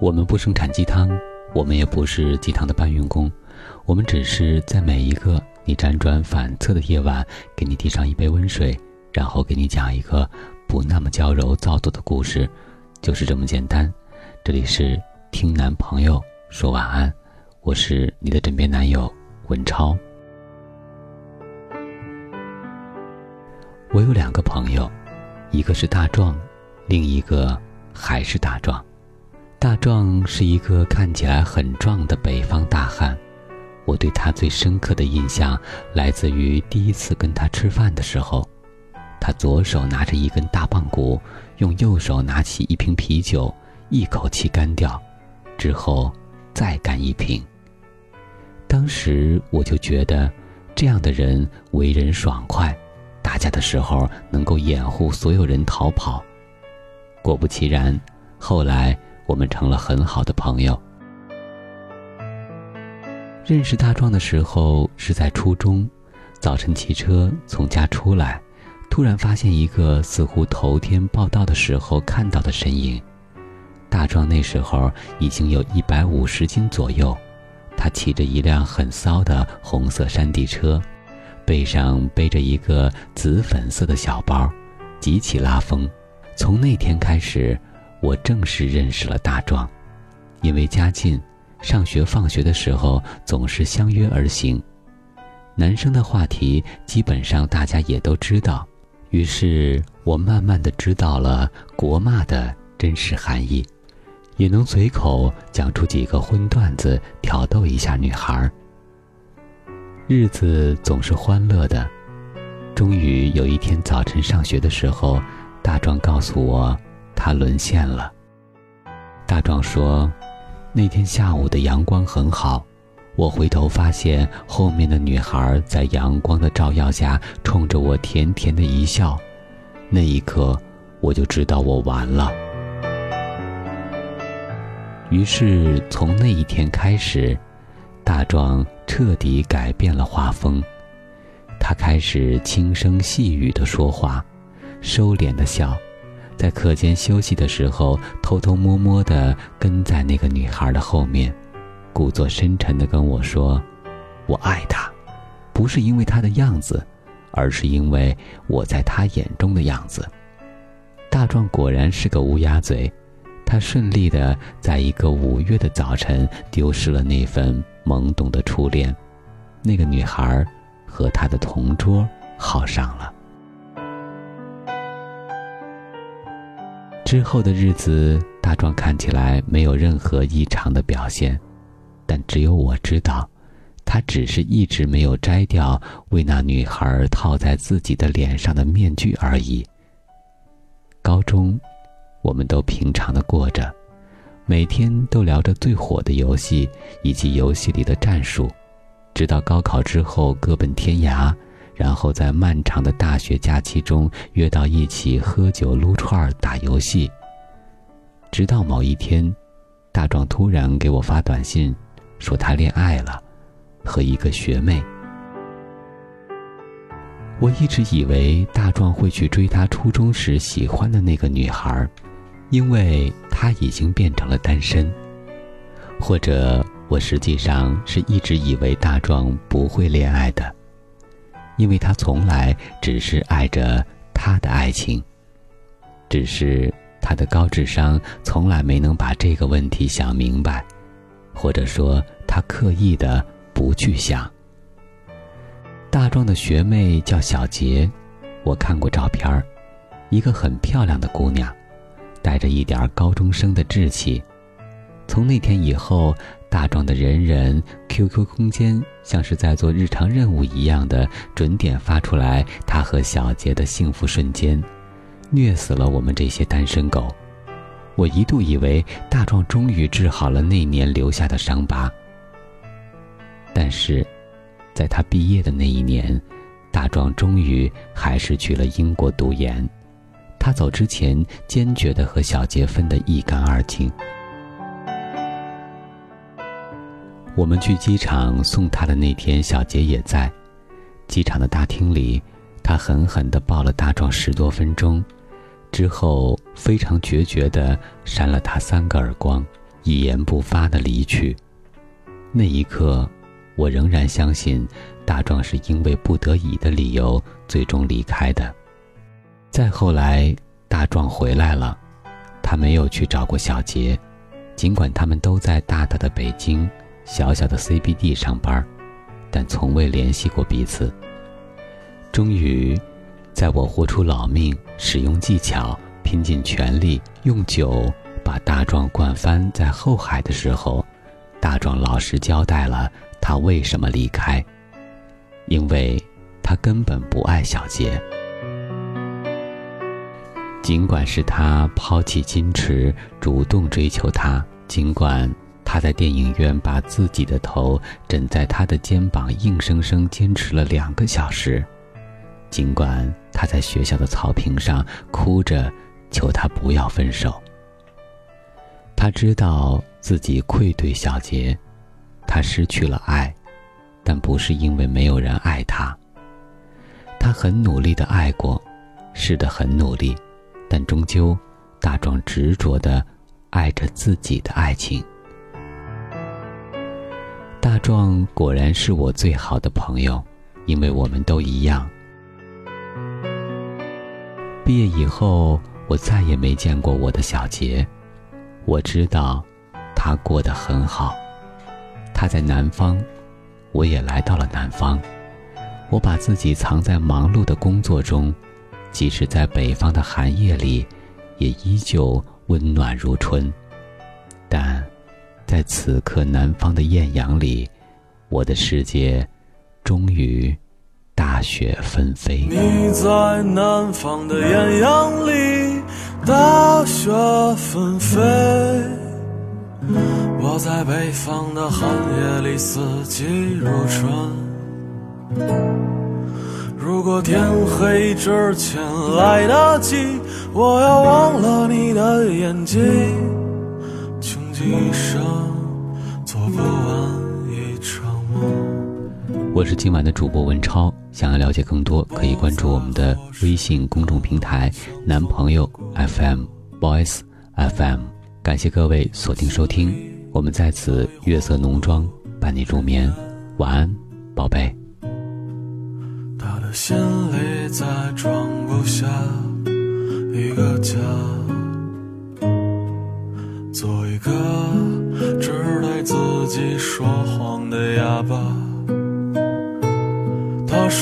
我们不生产鸡汤，我们也不是鸡汤的搬运工，我们只是在每一个你辗转反侧的夜晚，给你递上一杯温水，然后给你讲一个不那么娇柔造作的故事，就是这么简单。这里是听男朋友说晚安，我是你的枕边男友文超。我有两个朋友，一个是大壮，另一个还是大壮。大壮是一个看起来很壮的北方大汉，我对他最深刻的印象来自于第一次跟他吃饭的时候，他左手拿着一根大棒骨，用右手拿起一瓶啤酒，一口气干掉，之后再干一瓶。当时我就觉得，这样的人为人爽快，打架的时候能够掩护所有人逃跑。果不其然，后来。我们成了很好的朋友。认识大壮的时候是在初中，早晨骑车从家出来，突然发现一个似乎头天报道的时候看到的身影。大壮那时候已经有一百五十斤左右，他骑着一辆很骚的红色山地车，背上背着一个紫粉色的小包，极其拉风。从那天开始。我正式认识了大壮，因为家近，上学放学的时候总是相约而行。男生的话题基本上大家也都知道，于是我慢慢的知道了国骂的真实含义，也能随口讲出几个荤段子挑逗一下女孩。日子总是欢乐的，终于有一天早晨上学的时候，大壮告诉我。他沦陷了。大壮说：“那天下午的阳光很好，我回头发现后面的女孩在阳光的照耀下冲着我甜甜的一笑，那一刻我就知道我完了。”于是从那一天开始，大壮彻底改变了画风，他开始轻声细语的说话，收敛的笑。在课间休息的时候，偷偷摸摸地跟在那个女孩的后面，故作深沉地跟我说：“我爱她，不是因为她的样子，而是因为我在她眼中的样子。”大壮果然是个乌鸦嘴，他顺利地在一个五月的早晨丢失了那份懵懂的初恋，那个女孩和他的同桌好上了。之后的日子，大壮看起来没有任何异常的表现，但只有我知道，他只是一直没有摘掉为那女孩套在自己的脸上的面具而已。高中，我们都平常的过着，每天都聊着最火的游戏以及游戏里的战术，直到高考之后各奔天涯。然后在漫长的大学假期中约到一起喝酒、撸串、打游戏。直到某一天，大壮突然给我发短信，说他恋爱了，和一个学妹。我一直以为大壮会去追他初中时喜欢的那个女孩，因为他已经变成了单身。或者我实际上是一直以为大壮不会恋爱的。因为他从来只是爱着他的爱情，只是他的高智商从来没能把这个问题想明白，或者说他刻意的不去想。大壮的学妹叫小杰，我看过照片儿，一个很漂亮的姑娘，带着一点高中生的稚气。从那天以后。大壮的人人 QQ 空间像是在做日常任务一样的准点发出来，他和小杰的幸福瞬间，虐死了我们这些单身狗。我一度以为大壮终于治好了那年留下的伤疤，但是，在他毕业的那一年，大壮终于还是去了英国读研。他走之前，坚决的和小杰分得一干二净。我们去机场送他的那天，小杰也在。机场的大厅里，他狠狠地抱了大壮十多分钟，之后非常决绝地扇了他三个耳光，一言不发的离去。那一刻，我仍然相信大壮是因为不得已的理由最终离开的。再后来，大壮回来了，他没有去找过小杰，尽管他们都在大大的北京、小小的 CBD 上班，但从未联系过彼此。终于，在我豁出老命、使用技巧、拼尽全力用酒把大壮灌翻在后海的时候，大壮老实交代了他为什么离开，因为他根本不爱小杰。尽管是他抛弃矜持，主动追求她；尽管他在电影院把自己的头枕在他的肩膀，硬生生坚持了两个小时；尽管他在学校的草坪上哭着求他不要分手。他知道自己愧对小杰，他失去了爱，但不是因为没有人爱他。他很努力的爱过，是的，很努力。但终究，大壮执着的爱着自己的爱情。壮果然是我最好的朋友，因为我们都一样。毕业以后，我再也没见过我的小杰。我知道，他过得很好。他在南方，我也来到了南方。我把自己藏在忙碌的工作中。即使在北方的寒夜里，也依旧温暖如春。但，在此刻南方的艳阳里，我的世界终于大雪纷飞。你在南方的艳阳里，大雪纷飞；我在北方的寒夜里，四季如春。如果天黑之前来得及，我要忘了你的眼睛，穷极一生做不完一场梦。我是今晚的主播文超，想要了解更多，可以关注我们的微信公众平台“男朋友 FM Boys FM”。感谢各位锁定收听，我们在此月色浓妆伴你入眠，晚安，宝贝。他的心里再装不下一个家，